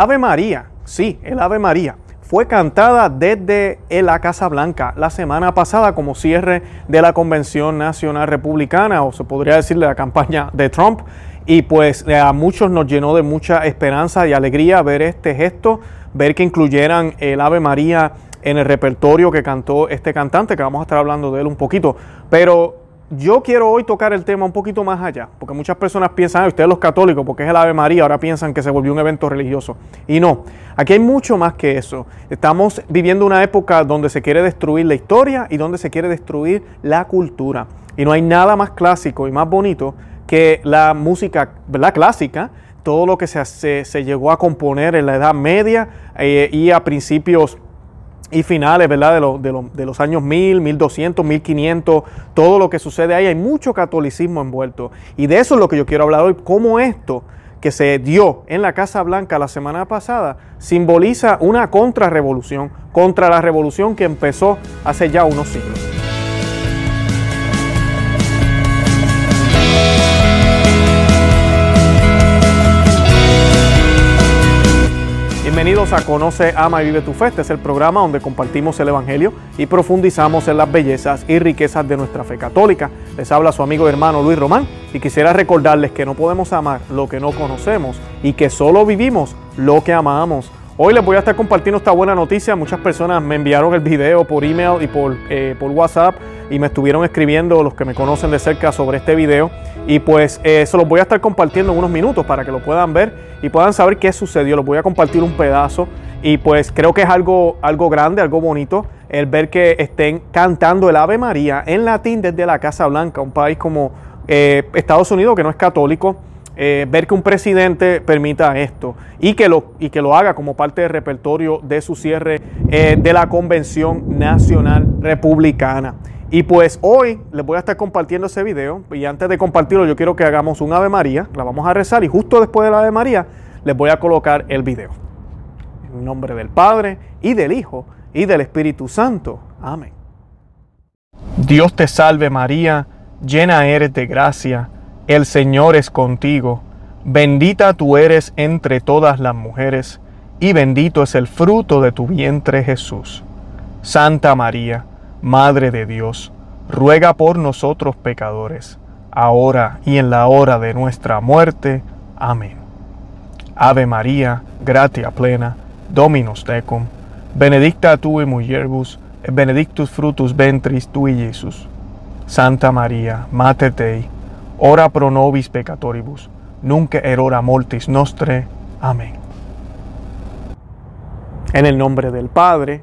Ave María, sí, el Ave María, fue cantada desde la Casa Blanca la semana pasada como cierre de la Convención Nacional Republicana, o se podría decir de la campaña de Trump. Y pues eh, a muchos nos llenó de mucha esperanza y alegría ver este gesto, ver que incluyeran el Ave María en el repertorio que cantó este cantante, que vamos a estar hablando de él un poquito. Pero yo quiero hoy tocar el tema un poquito más allá, porque muchas personas piensan, ustedes los católicos, porque es el Ave María, ahora piensan que se volvió un evento religioso. Y no, aquí hay mucho más que eso. Estamos viviendo una época donde se quiere destruir la historia y donde se quiere destruir la cultura. Y no hay nada más clásico y más bonito que la música ¿verdad? clásica, todo lo que se, se, llegó a componer en la Edad Media eh, y a principios y finales, ¿verdad? De, de, los años 1000, 1200, 1500, todo lo que sucede ahí, hay mucho catolicismo envuelto. Y de eso es lo que yo quiero hablar hoy, cómo esto que se dio en la Casa Blanca la semana pasada simboliza una contrarrevolución contra la revolución que empezó hace ya unos siglos. Bienvenidos a Conoce, Ama y Vive tu Fe. Este es el programa donde compartimos el Evangelio y profundizamos en las bellezas y riquezas de nuestra fe católica. Les habla su amigo y hermano Luis Román y quisiera recordarles que no podemos amar lo que no conocemos y que solo vivimos lo que amamos. Hoy les voy a estar compartiendo esta buena noticia. Muchas personas me enviaron el video por email y por, eh, por WhatsApp y me estuvieron escribiendo los que me conocen de cerca sobre este video. Y pues eh, se los voy a estar compartiendo en unos minutos para que lo puedan ver y puedan saber qué sucedió. Les voy a compartir un pedazo y pues creo que es algo, algo grande, algo bonito el ver que estén cantando el Ave María en latín desde la Casa Blanca, un país como eh, Estados Unidos que no es católico eh, ver que un presidente permita esto y que, lo, y que lo haga como parte del repertorio de su cierre eh, de la Convención Nacional Republicana. Y pues hoy les voy a estar compartiendo ese video y antes de compartirlo yo quiero que hagamos un Ave María, la vamos a rezar y justo después de la Ave María les voy a colocar el video. En nombre del Padre y del Hijo y del Espíritu Santo. Amén. Dios te salve María, llena eres de gracia el Señor es contigo, bendita tú eres entre todas las mujeres, y bendito es el fruto de tu vientre Jesús. Santa María, Madre de Dios, ruega por nosotros pecadores, ahora y en la hora de nuestra muerte. Amén. Ave María, gratia plena, Dominus tecum, benedicta tu in et benedictus frutus ventris tui, Jesús. Santa María, Mater Dei, ora pro nobis peccatoribus, nunc erora mortis nostre. Amén. En el nombre del Padre,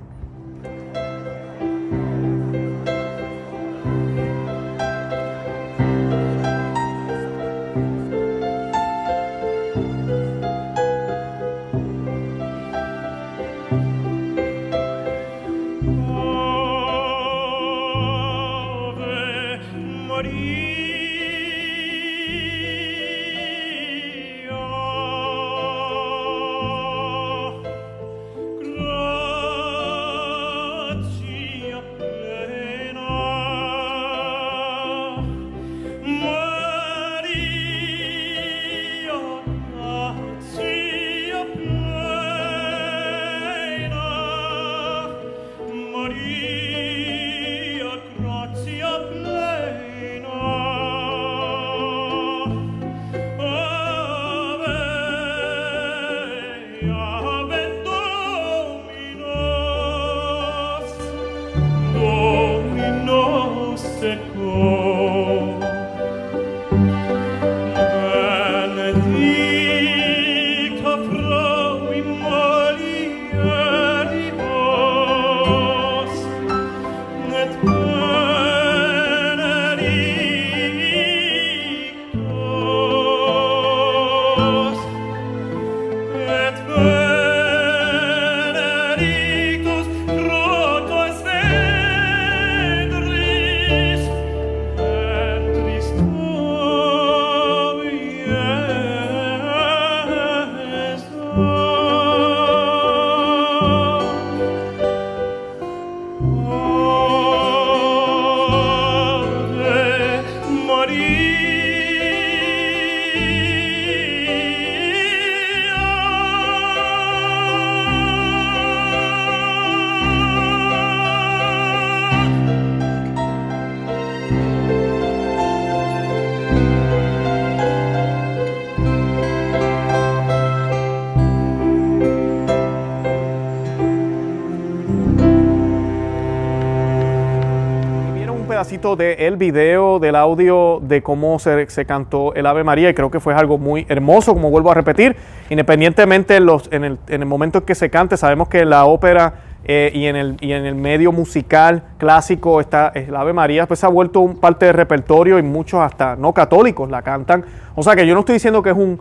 Del video, del audio, de cómo se, se, cantó el Ave María y creo que fue algo muy hermoso, como vuelvo a repetir, independientemente los, en, el, en el momento en que se cante, sabemos que la ópera eh, y, en el, y en el medio musical clásico está el Ave María, pues se ha vuelto un parte de repertorio y muchos hasta no católicos la cantan. O sea que yo no estoy diciendo que es un,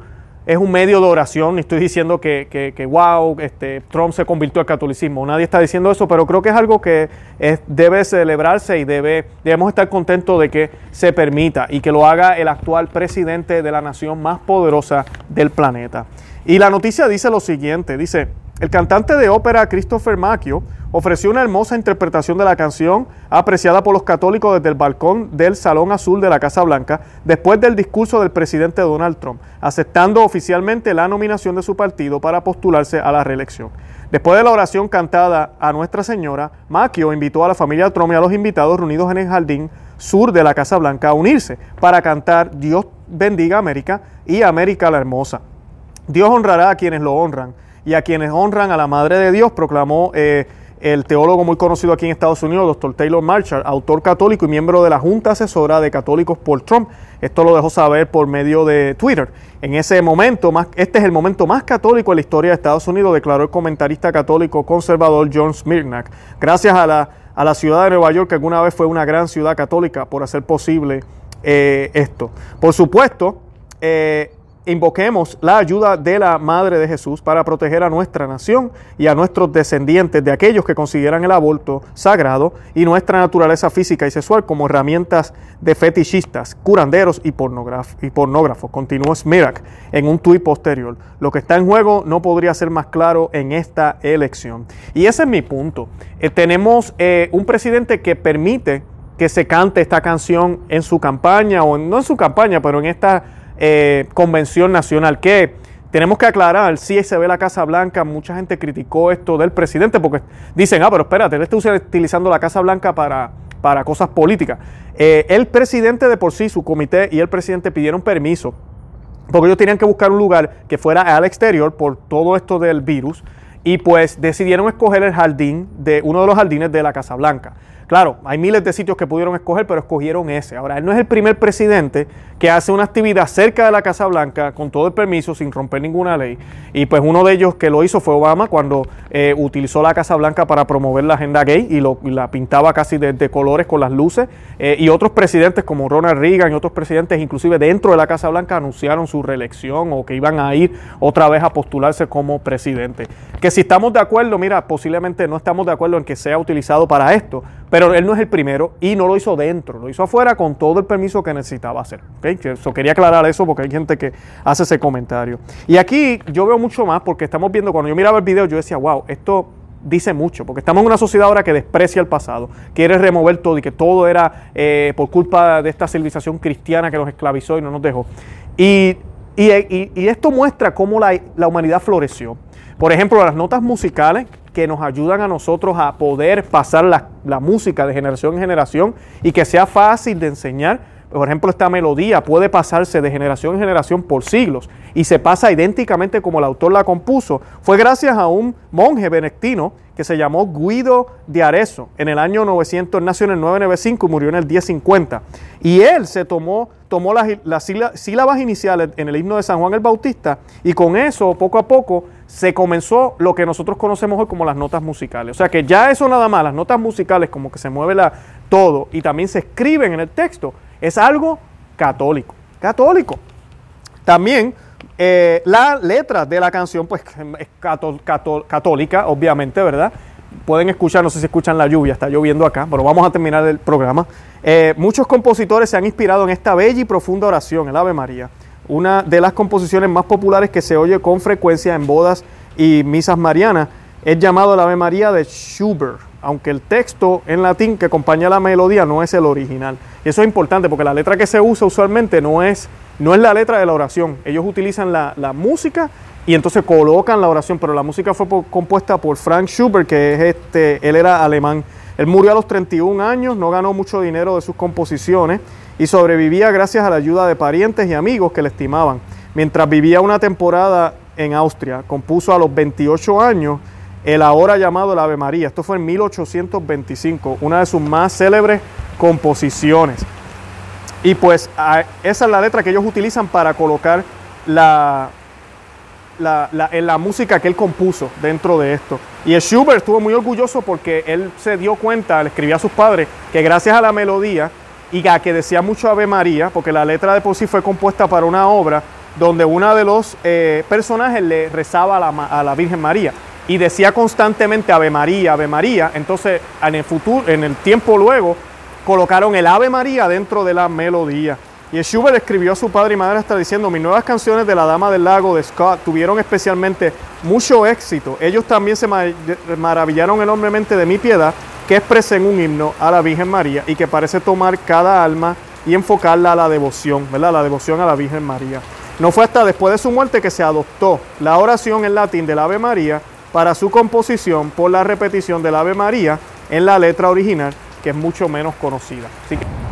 es un medio de oración, ni estoy diciendo que, que, wow, este, Trump se convirtió al catolicismo, nadie está diciendo eso, pero creo que es algo que debe celebrarse y debe, debemos estar contentos de que se permita y que lo haga el actual presidente de la nación más poderosa del planeta. Y la noticia dice lo siguiente, dice, el cantante de ópera Christopher Macchio ofreció una hermosa interpretación de la canción apreciada por los católicos desde el balcón del Salón Azul de la Casa Blanca después del discurso del presidente Donald Trump, aceptando oficialmente la nominación de su partido para postularse a la reelección. Después de la oración cantada a Nuestra Señora, Macchio invitó a la familia Trump y a los invitados reunidos en el jardín sur de la Casa Blanca a unirse para cantar Dios bendiga América y América la Hermosa. Dios honrará a quienes lo honran y a quienes honran a la Madre de Dios, proclamó eh, el teólogo muy conocido aquí en Estados Unidos, doctor Taylor Marshall, autor católico y miembro de la Junta Asesora de Católicos por Trump. Esto lo dejó saber por medio de Twitter. En ese momento, este es el momento más católico en la historia de Estados Unidos, declaró el comentarista católico conservador John Smirnak. Gracias a la, a la ciudad de Nueva York, que alguna vez fue una gran ciudad católica, por hacer posible eh, esto. Por supuesto, eh, invoquemos la ayuda de la Madre de Jesús para proteger a nuestra nación y a nuestros descendientes de aquellos que consideran el aborto sagrado y nuestra naturaleza física y sexual como herramientas de fetichistas, curanderos y, pornógrafos. Continuó Smirak en un tuit posterior. Lo que está en juego no podría ser más claro en esta elección. Y ese es mi punto. Eh, tenemos eh, un presidente que permite que se cante esta canción en su campaña, o no en su campaña, pero en esta eh, convención nacional, que tenemos que aclarar, si se ve la Casa Blanca, mucha gente criticó esto del presidente porque dicen, ah, pero espérate, él está utilizando la Casa Blanca para, para cosas políticas. Eh, el presidente de por sí, su comité y el presidente pidieron permiso porque ellos tenían que buscar un lugar que fuera al exterior por todo esto del virus y pues decidieron escoger el jardín de uno de los jardines de la Casa Blanca. Claro, hay miles de sitios que pudieron escoger, pero escogieron ese. Ahora, él no es el primer presidente que hace una actividad cerca de la Casa Blanca con todo el permiso, sin romper ninguna ley. Y pues uno de ellos que lo hizo fue Obama cuando eh, utilizó la Casa Blanca para promover la agenda gay y, lo, la pintaba casi de, colores con las luces. Eh, y otros presidentes como Ronald Reagan y otros presidentes, inclusive dentro de la Casa Blanca, anunciaron su reelección o que iban a ir otra vez a postularse como presidente. Que si estamos de acuerdo, mira, posiblemente no estamos de acuerdo en que sea utilizado para esto, pero él no es el primero y no lo hizo dentro, lo hizo afuera con todo el permiso que necesitaba hacer. ¿okay? quería aclarar eso porque hay gente que hace ese comentario. Y aquí yo veo mucho más porque estamos viendo, cuando yo miraba el video, yo decía, wow, esto dice mucho, porque estamos en una sociedad ahora que desprecia el pasado, quiere remover todo y que todo era eh, por culpa de esta civilización cristiana que nos esclavizó y no nos dejó. Y, y, esto muestra cómo la, la humanidad floreció. Por ejemplo, las notas musicales que nos ayudan a nosotros a poder pasar la, música de generación en generación y que sea fácil de enseñar. Por ejemplo, esta melodía puede pasarse de generación en generación por siglos y se pasa idénticamente como el autor la compuso. Fue gracias a un monje benedictino que se llamó Guido de Arezzo. En el año 900 nació en el 995 y murió en el 1050. Y él se tomó, tomó las, las sílabas iniciales en el himno de San Juan el Bautista y con eso, poco a poco, se comenzó lo que nosotros conocemos hoy como las notas musicales. O sea que ya eso nada más, las notas musicales como que se mueve la, todo y también se escriben en el texto, es algo católico. Católico. También eh, la letra de la canción pues es católica, obviamente, ¿verdad? Pueden escuchar, no sé si escuchan la lluvia, está lloviendo acá, pero vamos a terminar el programa. Eh, muchos compositores se han inspirado en esta bella y profunda oración, el Ave María una de las composiciones más populares que se oye con frecuencia en bodas y misas marianas es llamado la Ave María de Schubert, aunque el texto en latín que acompaña la melodía no es el original. Y eso es importante porque la letra que se usa usualmente no es, no es la letra de la oración. Ellos utilizan la, música y entonces colocan la oración, pero la música fue compuesta por Frank Schubert, que es este, él era alemán. Él murió a los 31 años, no ganó mucho dinero de sus composiciones y sobrevivía gracias a la ayuda de parientes y amigos que le estimaban. Mientras vivía una temporada en Austria, compuso a los 28 años el ahora llamado el Ave María. Esto fue en 1825, una de sus más célebres composiciones. Y pues esa es la letra que ellos utilizan para colocar la, la, en la música que él compuso dentro de esto. Y Schubert estuvo muy orgulloso porque él se dio cuenta, le escribía a sus padres, que gracias a la melodía y a que decía mucho Ave María, porque la letra de por sí fue compuesta para una obra donde uno de los eh, personajes le rezaba a la, a la, Virgen María y decía constantemente Ave María, Ave María. Entonces, en el futuro, en el tiempo luego, colocaron el Ave María dentro de la melodía. Y Schubert escribió a su padre y madre hasta diciendo, mis nuevas canciones de La Dama del Lago de Scott tuvieron especialmente mucho éxito. Ellos también se maravillaron enormemente de mi piedad, que expresé en un himno a la Virgen María y que parece tomar cada alma y enfocarla a la devoción, ¿verdad? La devoción a la Virgen María. No fue hasta después de su muerte que se adoptó la oración en latín del Ave María para su composición por la repetición del Ave María en la letra original, que es mucho menos conocida.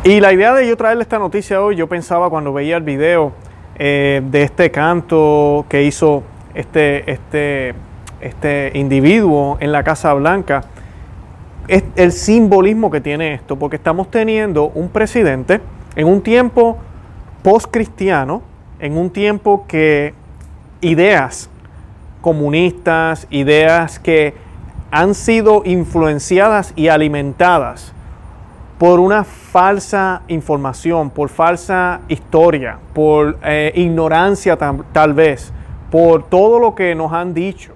y la idea de yo traerle esta noticia hoy, yo pensaba cuando veía el video eh, de este canto que hizo este, este, este individuo en la Casa Blanca, es el simbolismo que tiene esto, porque estamos teniendo un presidente en un tiempo post-cristiano, en un tiempo que ideas comunistas, ideas que han sido influenciadas y alimentadas por una falsa información, por falsa historia, por eh, ignorancia tal vez, por todo lo que nos han dicho,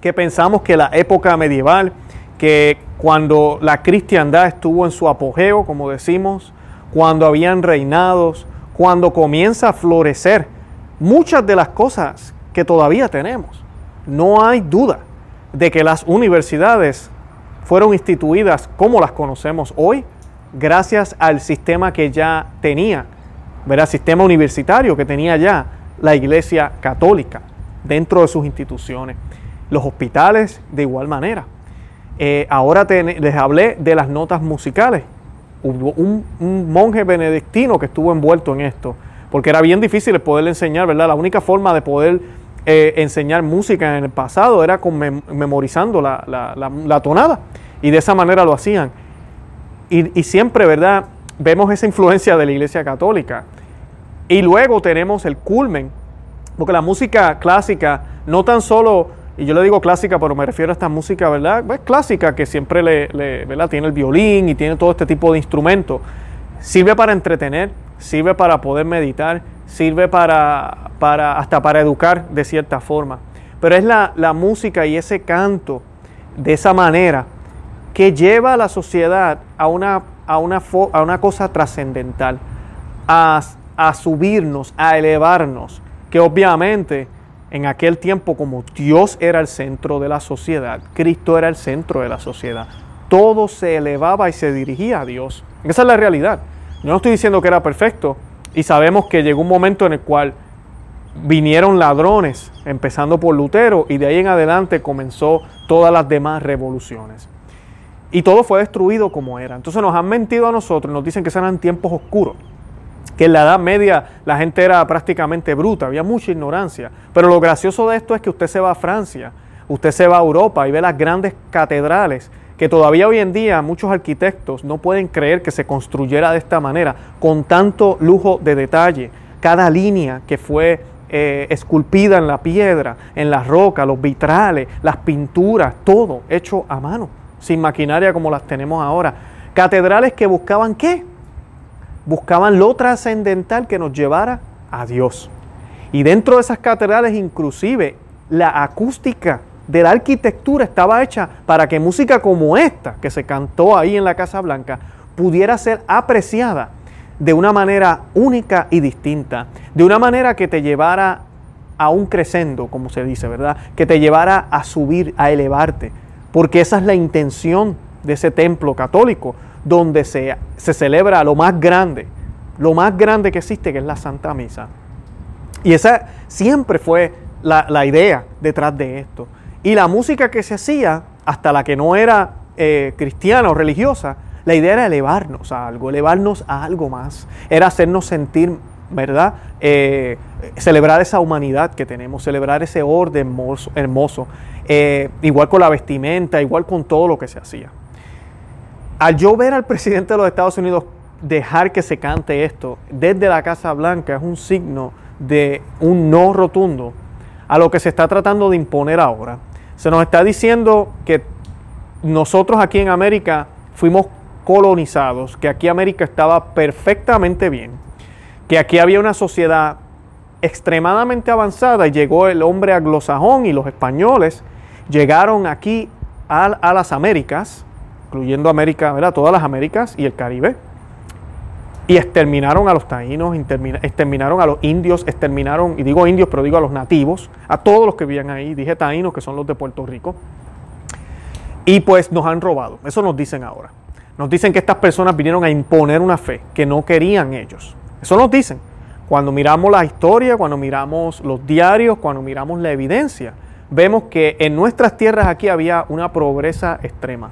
que pensamos que la época medieval, que cuando la cristiandad estuvo en su apogeo, como decimos, cuando habían reinados, cuando comienza a florecer muchas de las cosas que todavía tenemos. No hay duda de que las universidades fueron instituidas como las conocemos hoy, gracias al sistema que ya tenía, ¿verdad? Sistema universitario que tenía ya la Iglesia Católica dentro de sus instituciones. Los hospitales de igual manera. Eh, ahora les hablé de las notas musicales. Hubo un, un monje benedictino que estuvo envuelto en esto, porque era bien difícil poderle enseñar, ¿verdad? La única forma de poder eh, enseñar música en el pasado era con memorizando la, tonada y de esa manera lo hacían. Y, siempre, ¿verdad? Vemos esa influencia de la Iglesia Católica. Y luego tenemos el culmen, porque la música clásica no tan solo, y yo le digo clásica, pero me refiero a esta música, ¿verdad? Es pues clásica que siempre le, ¿verdad? tiene el violín y tiene todo este tipo de instrumentos. Sirve para entretener, sirve para poder meditar, sirve para, para, hasta para educar de cierta forma. Pero es la, música y ese canto de esa manera que lleva a la sociedad a una, a una, a una cosa trascendental, a, a subirnos, a elevarnos, que obviamente en aquel tiempo como Dios era el centro de la sociedad, Cristo era el centro de la sociedad, todo se elevaba y se dirigía a Dios. Esa es la realidad. No estoy diciendo que era perfecto, y sabemos que llegó un momento en el cual vinieron ladrones, empezando por Lutero, y de ahí en adelante comenzó todas las demás revoluciones. Y todo fue destruido como era. Entonces nos han mentido a nosotros, nos dicen que eran tiempos oscuros, que en la Edad Media la gente era prácticamente bruta, había mucha ignorancia. Pero lo gracioso de esto es que usted se va a Francia, usted se va a Europa y ve las grandes catedrales que todavía hoy en día muchos arquitectos no pueden creer que se construyera de esta manera, con tanto lujo de detalle. Cada línea que fue eh, esculpida en la piedra, en la roca, los vitrales, las pinturas, todo hecho a mano, sin maquinaria como las tenemos ahora. Catedrales que buscaban qué? Buscaban lo trascendental que nos llevara a Dios. Y dentro de esas catedrales inclusive la acústica de la arquitectura estaba hecha para que música como esta, que se cantó ahí en la Casa Blanca, pudiera ser apreciada de una manera única y distinta, de una manera que te llevara a un crescendo, como se dice, ¿verdad? Que te llevara a subir, a elevarte, porque esa es la intención de ese templo católico, donde se, se celebra lo más grande, lo más grande que existe, que es la Santa Misa. Y esa siempre fue la, la idea detrás de esto. Y la música que se hacía, hasta la que no era eh, cristiana o religiosa, la idea era elevarnos a algo, elevarnos a algo más. Era hacernos sentir, ¿verdad? Eh, celebrar esa humanidad que tenemos, celebrar ese orden hermoso. Eh, igual con la vestimenta, igual con todo lo que se hacía. al yo ver al presidente de los Estados Unidos dejar que se cante esto desde la Casa Blanca es un signo de un no rotundo a lo que se está tratando de imponer ahora. Se nos está diciendo que nosotros aquí en América fuimos colonizados, que aquí América estaba perfectamente bien, que aquí había una sociedad extremadamente avanzada y llegó el hombre anglosajón y los españoles llegaron aquí a, las Américas, incluyendo América, ¿verdad? todas las Américas y el Caribe, y exterminaron a los taínos, exterminaron a los indios, exterminaron, y digo indios, pero digo a los nativos, a todos los que vivían ahí, dije taínos, que son los de Puerto Rico, y pues nos han robado, eso nos dicen ahora. Nos dicen que estas personas vinieron a imponer una fe que no querían ellos. Eso nos dicen. Cuando miramos la historia, cuando miramos los diarios, cuando miramos la evidencia, vemos que en nuestras tierras aquí había una pobreza extrema.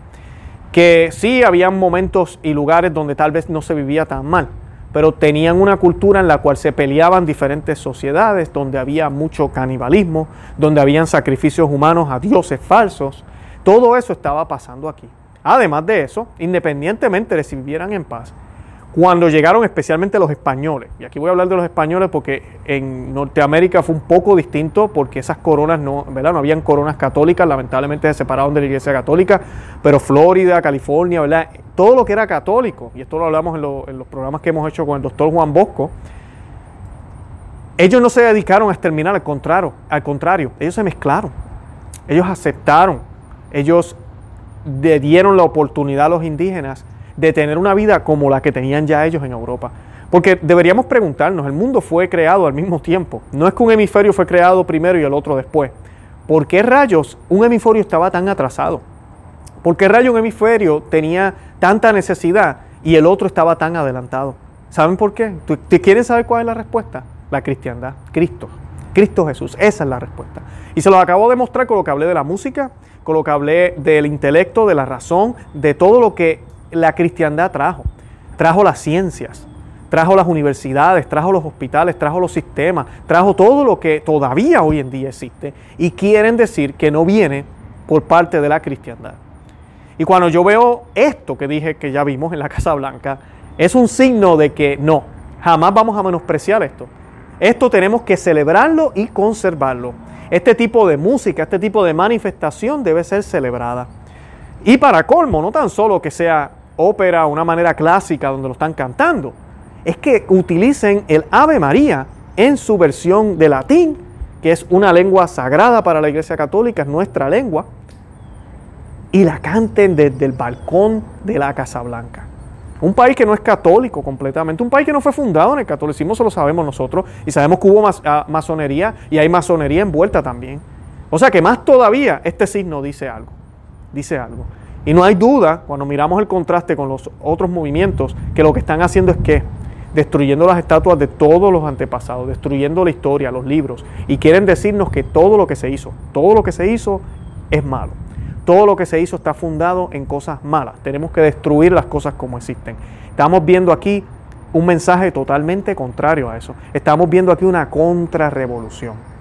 Que sí habían momentos y lugares donde tal vez no se vivía tan mal, pero tenían una cultura en la cual se peleaban diferentes sociedades, donde había mucho canibalismo, donde habían sacrificios humanos a dioses falsos. Todo eso estaba pasando aquí. Además de eso, independientemente de si vivieran en paz, cuando llegaron especialmente los españoles, y aquí voy a hablar de los españoles porque en Norteamérica fue un poco distinto porque esas coronas no, ¿verdad? No habían coronas católicas, lamentablemente se separaron de la iglesia católica, pero Florida, California, ¿verdad? Todo lo que era católico, y esto lo hablamos en, los programas que hemos hecho con el doctor Juan Bosco, ellos no se dedicaron a exterminar, al contrario, al contrario, ellos se mezclaron, ellos aceptaron, ellos le dieron la oportunidad a los indígenas de tener una vida como la que tenían ya ellos en Europa. Porque deberíamos preguntarnos, el mundo fue creado al mismo tiempo. No es que un hemisferio fue creado primero y el otro después. ¿Por qué rayos un hemisferio estaba tan atrasado? ¿Por qué rayos un hemisferio tenía tanta necesidad y el otro estaba tan adelantado? ¿Saben por qué? ¿Te quieren saber cuál es la respuesta? La cristiandad, Cristo. Cristo Jesús, esa es la respuesta. Y se lo acabo de mostrar con lo que hablé de la música, con lo que hablé del intelecto, de la razón, de todo lo que la cristiandad trajo. Trajo las ciencias, trajo las universidades, trajo los hospitales, trajo los sistemas, trajo todo lo que todavía hoy en día existe y quieren decir que no viene por parte de la cristiandad. Y cuando yo veo esto que dije que ya vimos en la Casa Blanca, es un signo de que no, jamás vamos a menospreciar esto. Esto tenemos que celebrarlo y conservarlo. Este tipo de música, este tipo de manifestación debe ser celebrada. Y para colmo, no tan solo que sea ópera, una manera clásica donde lo están cantando, es que utilicen el Ave María en su versión de latín, que es una lengua sagrada para la Iglesia Católica, es nuestra lengua, y la canten desde el balcón de la Casa Blanca. Un país que no es católico completamente, un país que no fue fundado en el catolicismo, eso lo sabemos nosotros, y sabemos que hubo ah, masonería y hay masonería envuelta también. O sea que más todavía este signo dice algo, dice algo. Y no hay duda, cuando miramos el contraste con los otros movimientos, que lo que están haciendo es que destruyendo las estatuas de todos los antepasados, destruyendo la historia, los libros, y quieren decirnos que todo lo que se hizo, todo lo que se hizo es malo. Todo lo que se hizo está fundado en cosas malas. Tenemos que destruir las cosas como existen. Estamos viendo aquí un mensaje totalmente contrario a eso. Estamos viendo aquí una contrarrevolución.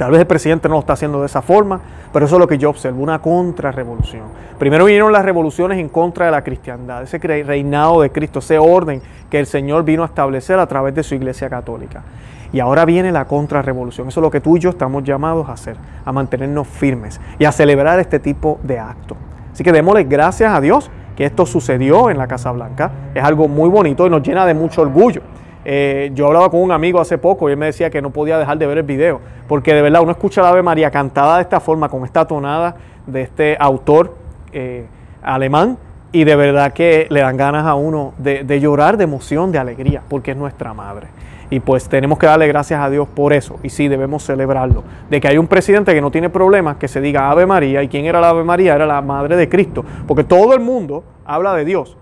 Tal vez el presidente no lo está haciendo de esa forma, pero eso es lo que yo observo, una contrarrevolución. Primero vinieron las revoluciones en contra de la cristiandad, ese reinado de Cristo, ese orden que el Señor vino a establecer a través de su iglesia católica. Y ahora viene la contrarrevolución. Eso es lo que tú y yo estamos llamados a hacer, a mantenernos firmes y a celebrar este tipo de actos. Así que démosle gracias a Dios que esto sucedió en la Casa Blanca. Es algo muy bonito y nos llena de mucho orgullo. Eh, yo hablaba con un amigo hace poco y él me decía que no podía dejar de ver el video, porque de verdad uno escucha la Ave María cantada de esta forma, con esta tonada de este autor eh, alemán, y de verdad que le dan ganas a uno de, de, llorar de emoción, de alegría, porque es nuestra madre. Y pues tenemos que darle gracias a Dios por eso, y sí, debemos celebrarlo. De que hay un presidente que no tiene problemas, que se diga Ave María, y quién era la Ave María, era la madre de Cristo, porque todo el mundo habla de Dios,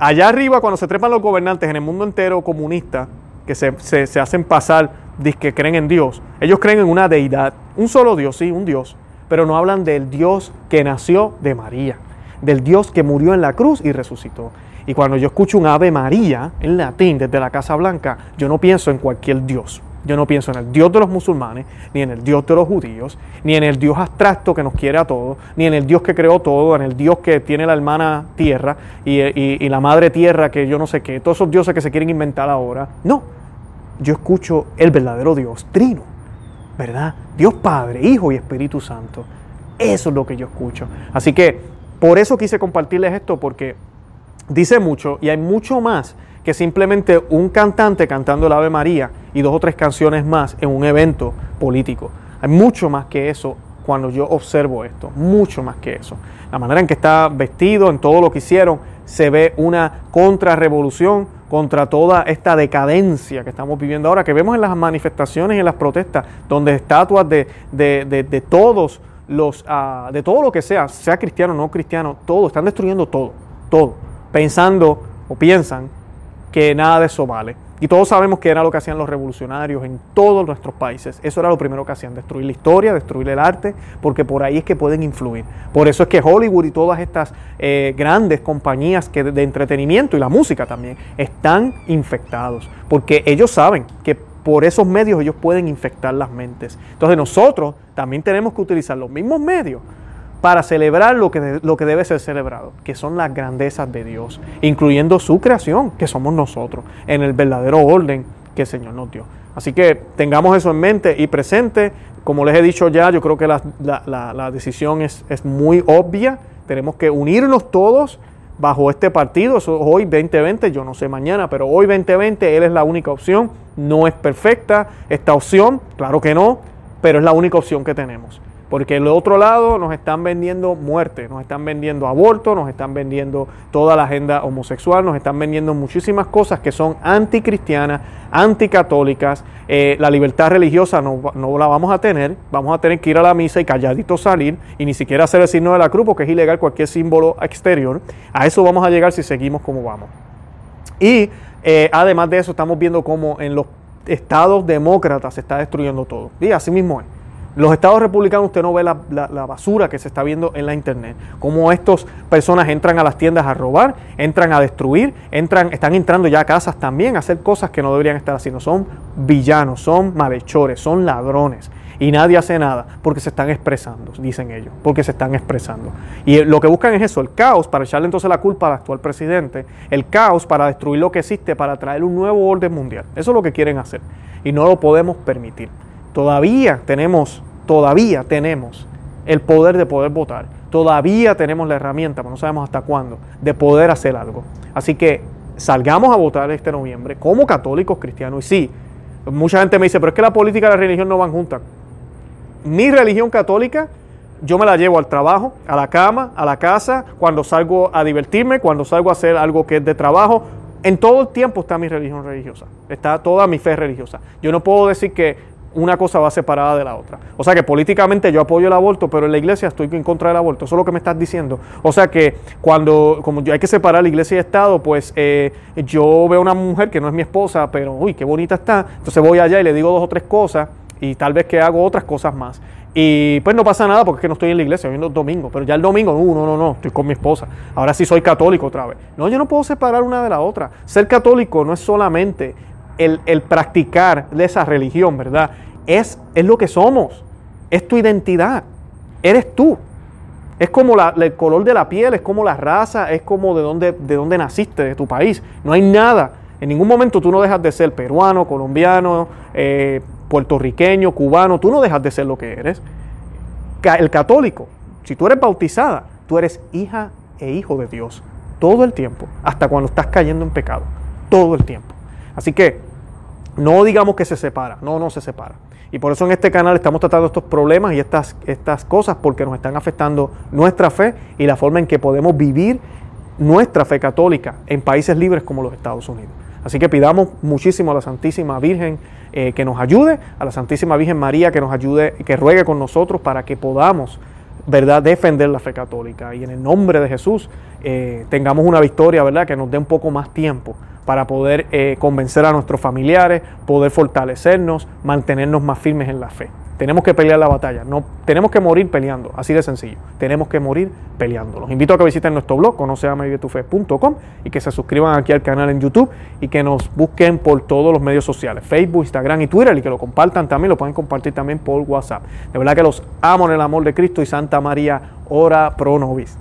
allá arriba, cuando se trepan los gobernantes en el mundo entero comunista, que se, hacen pasar, que creen en Dios, ellos creen en una deidad, un solo Dios, sí, un Dios, pero no hablan del Dios que nació de María, del Dios que murió en la cruz y resucitó. Y cuando yo escucho un Ave María en latín desde la Casa Blanca, yo no pienso en cualquier Dios. Yo no pienso en el Dios de los musulmanes, ni en el Dios de los judíos, ni en el Dios abstracto que nos quiere a todos, ni en el Dios que creó todo, en el Dios que tiene la hermana tierra y, la madre tierra que yo no sé qué, todos esos dioses que se quieren inventar ahora. No, yo escucho el verdadero Dios, Trino, ¿verdad? Dios Padre, Hijo y Espíritu Santo. Eso es lo que yo escucho. Así que por eso quise compartirles esto, porque dice mucho y hay mucho más que simplemente un cantante cantando el Ave María y dos o tres canciones más en un evento político. Hay mucho más que eso cuando yo observo esto, mucho más que eso. La manera en que está vestido, en todo lo que hicieron, se ve una contrarrevolución contra toda esta decadencia que estamos viviendo ahora, que vemos en las manifestaciones y en las protestas, donde estatuas de, de, todos los, ah, de todo lo que sea, sea cristiano o no cristiano, todo, están destruyendo todo, todo, pensando o piensan que nada de eso vale. Y todos sabemos que era lo que hacían los revolucionarios en todos nuestros países. Eso era lo primero que hacían, destruir la historia, destruir el arte, porque por ahí es que pueden influir. Por eso es que Hollywood y todas estas eh, grandes compañías que de, entretenimiento y la música también están infectados, porque ellos saben que por esos medios ellos pueden infectar las mentes. Entonces nosotros también tenemos que utilizar los mismos medios para celebrar lo que, lo que debe ser celebrado, que son las grandezas de Dios, incluyendo su creación, que somos nosotros, en el verdadero orden que el Señor nos dio. Así que tengamos eso en mente y presente. Como les he dicho ya, yo creo que la, decisión es, es, muy obvia. Tenemos que unirnos todos bajo este partido. hoy 2020, yo no sé mañana, pero hoy 2020 Él es la única opción. No es perfecta esta opción, claro que no, pero es la única opción que tenemos. Porque el otro lado nos están vendiendo muerte, nos están vendiendo aborto, nos están vendiendo toda la agenda homosexual, nos están vendiendo muchísimas cosas que son anticristianas, anticatólicas. Eh, la libertad religiosa no, no, la vamos a tener, vamos a tener que ir a la misa y calladito salir y ni siquiera hacer el signo de la cruz porque es ilegal cualquier símbolo exterior. A eso vamos a llegar si seguimos como vamos. Y eh, además de eso estamos viendo cómo en los estados demócratas se está destruyendo todo. Y así mismo es. Los estados republicanos usted no ve la, basura que se está viendo en la internet. Cómo estas personas entran a las tiendas a robar, entran a destruir, entran, están entrando ya a casas también a hacer cosas que no deberían estar haciendo. Son villanos, son malhechores, son ladrones. Y nadie hace nada porque se están expresando, dicen ellos, porque se están expresando. Y lo que buscan es eso, el caos para echarle entonces la culpa al actual presidente, el caos para destruir lo que existe, para traer un nuevo orden mundial. Eso es lo que quieren hacer. Y no lo podemos permitir. Todavía tenemos, todavía tenemos el poder de poder votar. Todavía tenemos la herramienta, pero no sabemos hasta cuándo, de poder hacer algo. Así que salgamos a votar este noviembre como católicos cristianos. Y sí, mucha gente me dice, pero es que la política y la religión no van juntas. Mi religión católica, yo me la llevo al trabajo, a la cama, a la casa, cuando salgo a divertirme, cuando salgo a hacer algo que es de trabajo. En todo el tiempo está mi religión religiosa, está toda mi fe religiosa. Yo no puedo decir que una cosa va separada de la otra. O sea que políticamente yo apoyo el aborto, pero en la iglesia estoy en contra del aborto. Eso es lo que me estás diciendo. O sea que cuando como hay que separar la iglesia y Estado, pues eh, yo veo una mujer que no es mi esposa, pero uy, qué bonita está. Entonces voy allá y le digo dos o tres cosas y tal vez que hago otras cosas más. Y pues no pasa nada porque es que no estoy en la iglesia, viendo domingo, pero ya el domingo, no, no, no, no, estoy con mi esposa. Ahora sí soy católico otra vez. No, yo no puedo separar una de la otra. Ser católico no es solamente el, practicar de esa religión, ¿verdad? Es, es lo que somos, es tu identidad, eres tú. Es como el color de la piel, es como la raza, es como de dónde, de dónde naciste, de tu país. No hay nada. En ningún momento tú no dejas de ser peruano, colombiano, eh, puertorriqueño, cubano. Tú no dejas de ser lo que eres. El católico, si tú eres bautizada, tú eres hija e hijo de Dios todo el tiempo, hasta cuando estás cayendo en pecado, todo el tiempo. Así que no digamos que se separa, no, no se separa. Y por eso en este canal estamos tratando estos problemas y estas, estas cosas porque nos están afectando nuestra fe y la forma en que podemos vivir nuestra fe católica en países libres como los Estados Unidos. Así que pidamos muchísimo a la Santísima Virgen eh, que nos ayude, a la Santísima Virgen María que nos ayude, que ruegue con nosotros para que podamos ¿verdad? defender la fe católica y en el nombre de Jesús eh, tengamos una victoria, ¿verdad? que nos dé un poco más tiempo para poder eh, convencer a nuestros familiares, poder fortalecernos, mantenernos más firmes en la fe. Tenemos que pelear la batalla, no, tenemos que morir peleando, así de sencillo. Tenemos que morir peleando. Los invito a que visiten nuestro blog, conoceamavivetufe.com y que se suscriban aquí al canal en YouTube y que nos busquen por todos los medios sociales, Facebook, Instagram y Twitter y que lo compartan también, lo pueden compartir también por WhatsApp. De verdad que los amo en el amor de Cristo y Santa María, ora pro nobis.